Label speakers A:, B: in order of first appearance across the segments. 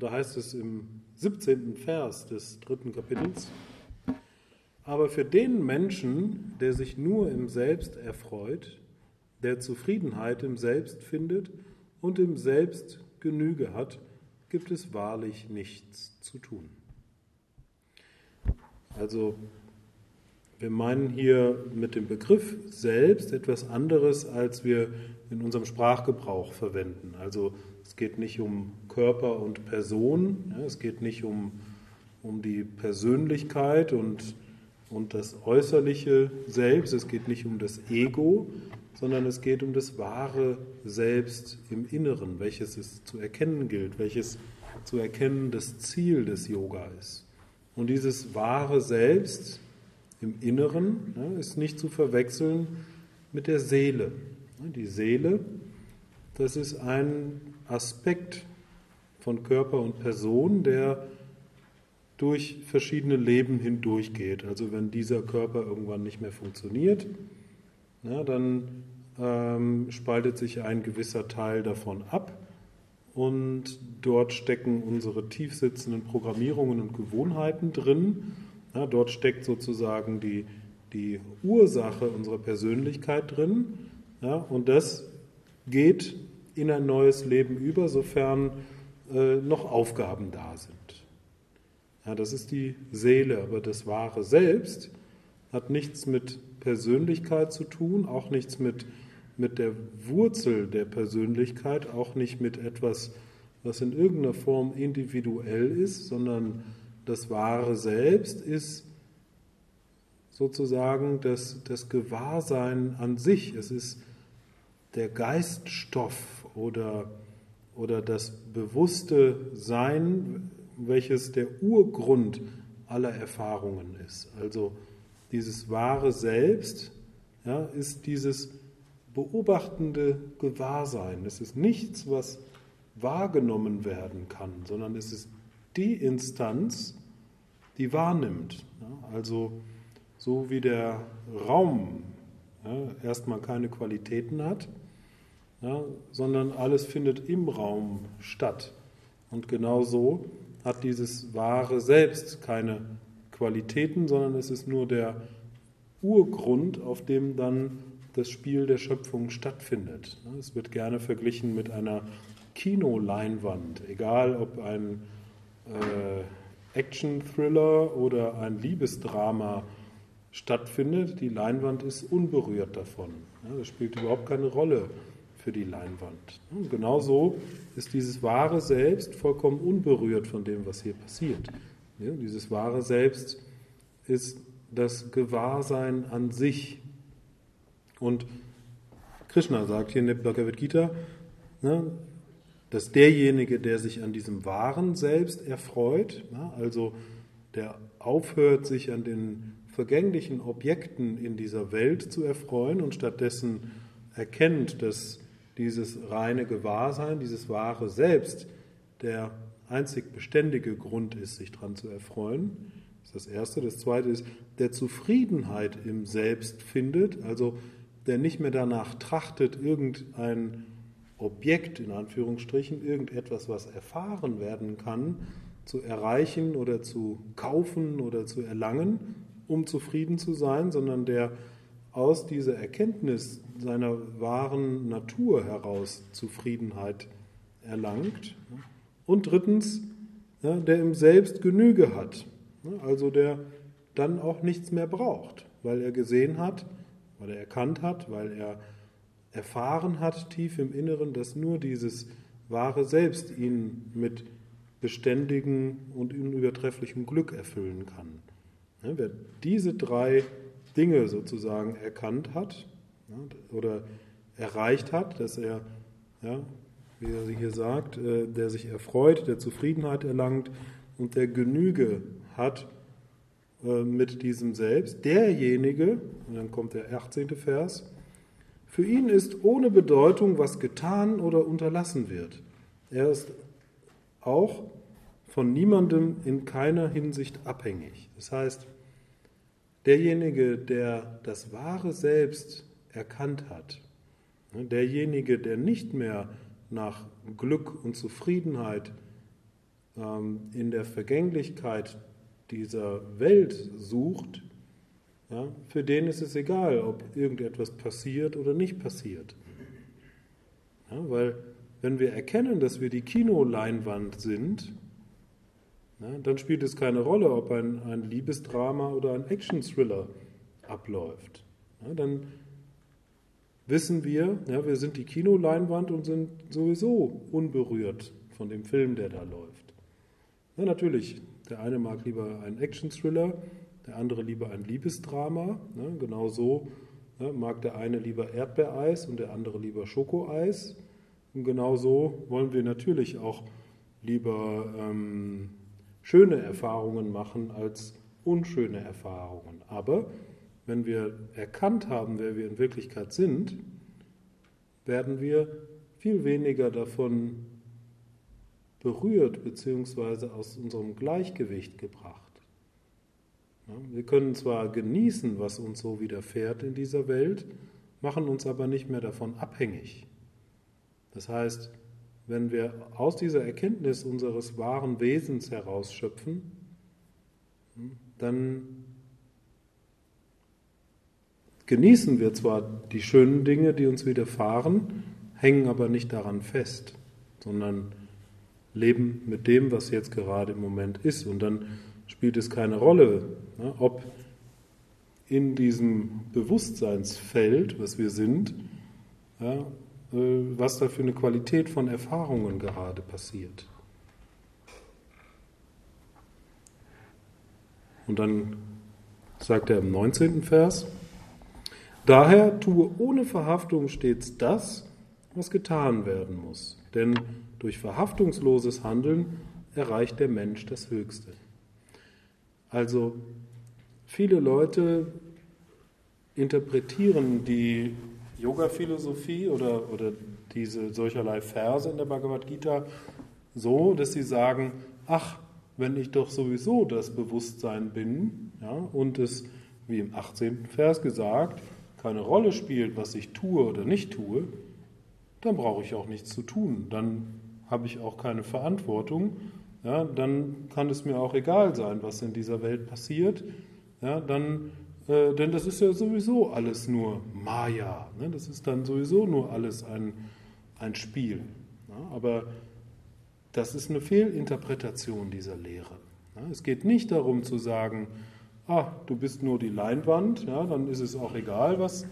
A: Und da heißt es im 17. Vers des dritten Kapitels, aber für den Menschen, der sich nur im Selbst erfreut, der Zufriedenheit im Selbst findet und im Selbst Genüge hat, gibt es wahrlich nichts zu tun. Also wir meinen hier mit dem Begriff selbst etwas anderes, als wir in unserem Sprachgebrauch verwenden. Also es geht nicht um Körper und Person, es geht nicht um, um die Persönlichkeit und, und das äußerliche Selbst, es geht nicht um das Ego, sondern es geht um das wahre Selbst im Inneren, welches es zu erkennen gilt, welches zu erkennen das Ziel des Yoga ist. Und dieses wahre Selbst im Inneren ne, ist nicht zu verwechseln mit der Seele. Die Seele, das ist ein Aspekt von Körper und Person, der durch verschiedene Leben hindurchgeht. Also wenn dieser Körper irgendwann nicht mehr funktioniert, na, dann ähm, spaltet sich ein gewisser Teil davon ab und dort stecken unsere tiefsitzenden Programmierungen und Gewohnheiten drin. Ja, dort steckt sozusagen die, die Ursache unserer Persönlichkeit drin. Ja, und das geht in ein neues Leben über, sofern äh, noch Aufgaben da sind. Ja, das ist die Seele, aber das wahre Selbst hat nichts mit Persönlichkeit zu tun, auch nichts mit mit der Wurzel der Persönlichkeit, auch nicht mit etwas, was in irgendeiner Form individuell ist, sondern das wahre Selbst ist sozusagen das, das Gewahrsein an sich. Es ist der Geiststoff oder, oder das bewusste Sein, welches der Urgrund aller Erfahrungen ist. Also dieses wahre Selbst ja, ist dieses beobachtende Gewahrsein. Es ist nichts, was wahrgenommen werden kann, sondern es ist die Instanz, die wahrnimmt. Also so wie der Raum ja, erstmal keine Qualitäten hat, ja, sondern alles findet im Raum statt. Und genau so hat dieses wahre Selbst keine Qualitäten, sondern es ist nur der Urgrund, auf dem dann das Spiel der Schöpfung stattfindet. Es wird gerne verglichen mit einer Kinoleinwand, egal ob ein äh, Action-Thriller oder ein Liebesdrama stattfindet, die Leinwand ist unberührt davon. Das spielt überhaupt keine Rolle für die Leinwand. Und genauso ist dieses wahre Selbst vollkommen unberührt von dem, was hier passiert. Dieses wahre Selbst ist das Gewahrsein an sich, und Krishna sagt hier in der Bhagavad Gita, ne, dass derjenige, der sich an diesem wahren Selbst erfreut, ne, also der aufhört, sich an den vergänglichen Objekten in dieser Welt zu erfreuen und stattdessen erkennt, dass dieses reine Gewahrsein, dieses wahre Selbst der einzig beständige Grund ist, sich daran zu erfreuen. Das ist das Erste. Das Zweite ist, der Zufriedenheit im Selbst findet, also der nicht mehr danach trachtet, irgendein Objekt, in Anführungsstrichen, irgendetwas, was erfahren werden kann, zu erreichen oder zu kaufen oder zu erlangen, um zufrieden zu sein, sondern der aus dieser Erkenntnis seiner wahren Natur heraus Zufriedenheit erlangt. Und drittens, der im Selbst Genüge hat, also der dann auch nichts mehr braucht, weil er gesehen hat, weil er erkannt hat, weil er erfahren hat tief im Inneren, dass nur dieses wahre Selbst ihn mit beständigem und unübertrefflichem Glück erfüllen kann. wer diese drei Dinge sozusagen erkannt hat oder erreicht hat, dass er, ja, wie er hier sagt, äh, der sich erfreut, der Zufriedenheit erlangt und der Genüge hat, äh, mit diesem Selbst. Derjenige, und dann kommt der 18. Vers, für ihn ist ohne Bedeutung, was getan oder unterlassen wird. Er ist auch von niemandem in keiner Hinsicht abhängig. Das heißt, derjenige, der das wahre Selbst erkannt hat, ne, derjenige, der nicht mehr nach Glück und Zufriedenheit ähm, in der Vergänglichkeit dieser Welt sucht, für den ist es egal, ob irgendetwas passiert oder nicht passiert. Weil wenn wir erkennen, dass wir die Kinoleinwand sind, dann spielt es keine Rolle, ob ein, ein Liebesdrama oder ein Action-Thriller abläuft. dann wissen wir, wir sind die Kinoleinwand und sind sowieso unberührt von dem Film, der da läuft. natürlich, der eine mag lieber einen Action-Thriller, der andere lieber ein Liebesdrama. Ne? Genau so ne? mag der eine lieber Erdbeereis und der andere lieber Schokoeis. Und genau so wollen wir natürlich auch lieber ähm, schöne Erfahrungen machen als unschöne Erfahrungen. Aber wenn wir erkannt haben, wer wir in Wirklichkeit sind, werden wir viel weniger davon berührt bzw. aus unserem Gleichgewicht gebracht. Wir können zwar genießen, was uns so widerfährt in dieser Welt, machen uns aber nicht mehr davon abhängig. Das heißt, wenn wir aus dieser Erkenntnis unseres wahren Wesens herausschöpfen, dann genießen wir zwar die schönen Dinge, die uns widerfahren, hängen aber nicht daran fest, sondern leben mit dem, was jetzt gerade im Moment ist. Und dann spielt es keine Rolle, ne, ob in diesem Bewusstseinsfeld, was wir sind, ja, was da für eine Qualität von Erfahrungen gerade passiert. Und dann sagt er im 19. Vers, Daher tue ohne Verhaftung stets das, was getan werden muss, denn durch verhaftungsloses Handeln erreicht der Mensch das Höchste. Also viele Leute interpretieren die Yoga-Philosophie oder, oder diese solcherlei Verse in der Bhagavad Gita so, dass sie sagen, ach, wenn ich doch sowieso das Bewusstsein bin ja, und es, wie im 18. Vers gesagt, keine Rolle spielt, was ich tue oder nicht tue, dann brauche ich auch nichts zu tun. Dann habe ich auch keine Verantwortung ja, dann kann es mir auch egal sein, was in dieser Welt passiert. Ja, dann, äh, denn das ist ja sowieso alles nur Maya. Ne? Das ist dann sowieso nur alles ein, ein Spiel. Ja? Aber das ist eine Fehlinterpretation dieser Lehre. Ja? Es geht nicht darum zu sagen, ah, du bist nur die Leinwand, ja, dann ist es auch egal, was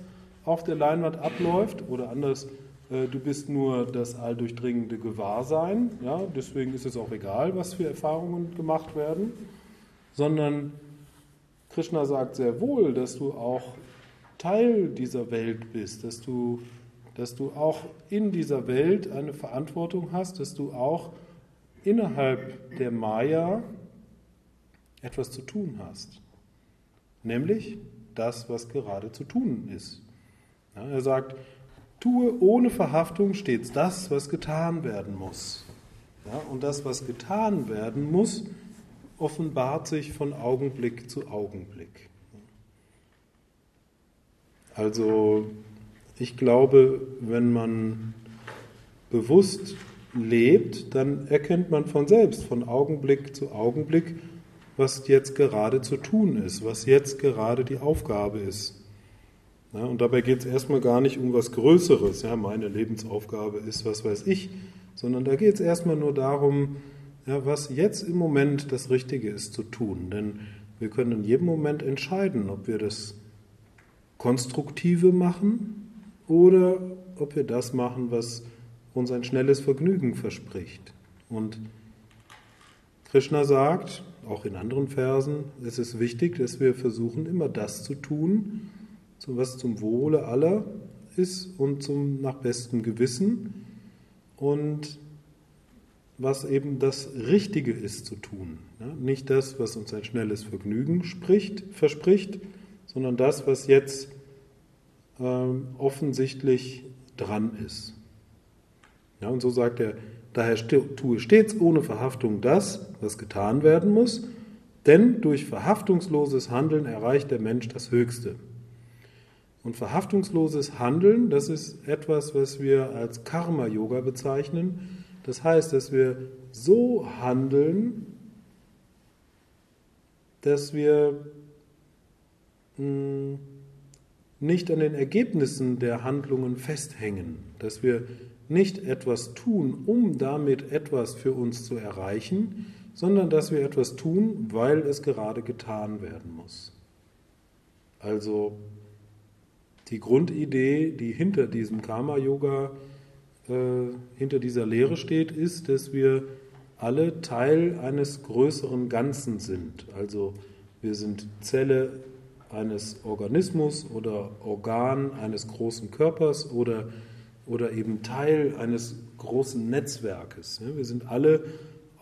A: auf der Leinwand abläuft. Oder anders, äh, du bist nur das alldurchdringende Gewahrsein, ja, deswegen ist es auch egal, was für Erfahrungen gemacht werden, sondern Krishna sagt sehr wohl, dass du auch Teil dieser Welt bist, dass du, dass du auch in dieser Welt eine Verantwortung hast, dass du auch innerhalb der Maya etwas zu tun hast. Nämlich das, was gerade zu tun ist. Ja, er sagt, Tue ohne Verhaftung stets das, was getan werden muss. Ja, und das, was getan werden muss, offenbart sich von Augenblick zu Augenblick. Also ich glaube, wenn man bewusst lebt, dann erkennt man von selbst, von Augenblick zu Augenblick, was jetzt gerade zu tun ist, was jetzt gerade die Aufgabe ist. Ja, und dabei geht es erstmal gar nicht um was Größeres, ja, meine Lebensaufgabe ist, was weiß ich, sondern da geht es erstmal nur darum, ja, was jetzt im Moment das Richtige ist zu tun. Denn wir können in jedem Moment entscheiden, ob wir das Konstruktive machen oder ob wir das machen, was uns ein schnelles Vergnügen verspricht. Und Krishna sagt, auch in anderen Versen, es ist wichtig, dass wir versuchen, immer das zu tun, was zum Wohle aller ist und zum nach bestem Gewissen und was eben das Richtige ist zu tun. nicht das, was uns ein schnelles Vergnügen spricht, verspricht, sondern das, was jetzt ähm, offensichtlich dran ist. Und so sagt er, daher tue stets ohne Verhaftung das, was getan werden muss, denn durch verhaftungsloses Handeln erreicht der Mensch das Höchste. Und verhaftungsloses Handeln, das ist etwas, was wir als Karma-Yoga bezeichnen. Das heißt, dass wir so handeln, dass wir hm, nicht an den Ergebnissen der Handlungen festhängen, dass wir nicht etwas tun, um damit etwas für uns zu erreichen, sondern dass wir etwas tun, weil es gerade getan werden muss. Also die Grundidee, die hinter diesem Karma-Yoga, hinter dieser Lehre steht, ist, dass wir alle Teil eines größeren Ganzen sind. Also wir sind Zelle eines Organismus oder Organ eines großen Körpers oder, oder eben Teil eines großen Netzwerkes. Wir sind alle,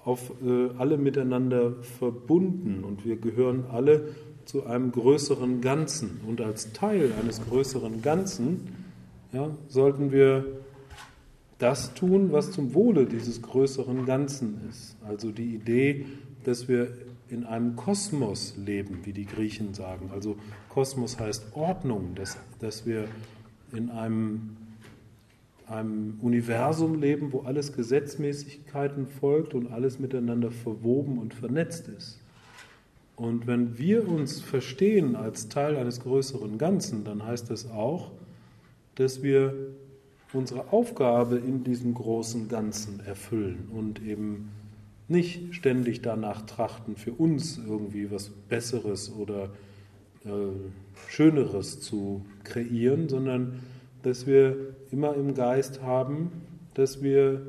A: auf, äh, alle miteinander verbunden und wir gehören alle zu einem größeren Ganzen. Und als Teil eines größeren Ganzen ja, sollten wir das tun, was zum Wohle dieses größeren Ganzen ist. Also die Idee, dass wir in einem Kosmos leben, wie die Griechen sagen. Also Kosmos heißt Ordnung, dass, dass wir in einem, einem Universum leben, wo alles Gesetzmäßigkeiten folgt und alles miteinander verwoben und vernetzt ist. Und wenn wir uns verstehen als Teil eines größeren Ganzen, dann heißt das auch, dass wir unsere Aufgabe in diesem großen Ganzen erfüllen und eben nicht ständig danach trachten, für uns irgendwie was Besseres oder äh, Schöneres zu kreieren, sondern dass wir immer im Geist haben, dass wir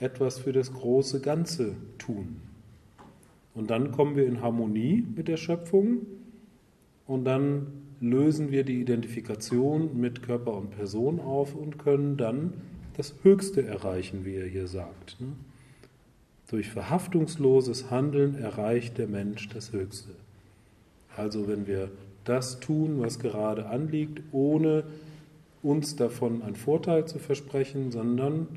A: etwas für das große Ganze tun. Und dann kommen wir in Harmonie mit der Schöpfung und dann lösen wir die Identifikation mit Körper und Person auf und können dann das Höchste erreichen, wie er hier sagt. Ne? Durch verhaftungsloses Handeln erreicht der Mensch das Höchste. Also wenn wir das tun, was gerade anliegt, ohne uns davon einen Vorteil zu versprechen, sondern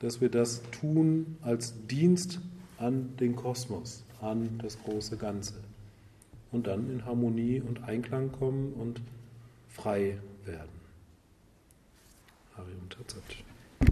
A: dass wir das tun als Dienst an den Kosmos, an das große Ganze. Und dann in Harmonie und Einklang kommen und frei werden. Hari und Tatsat.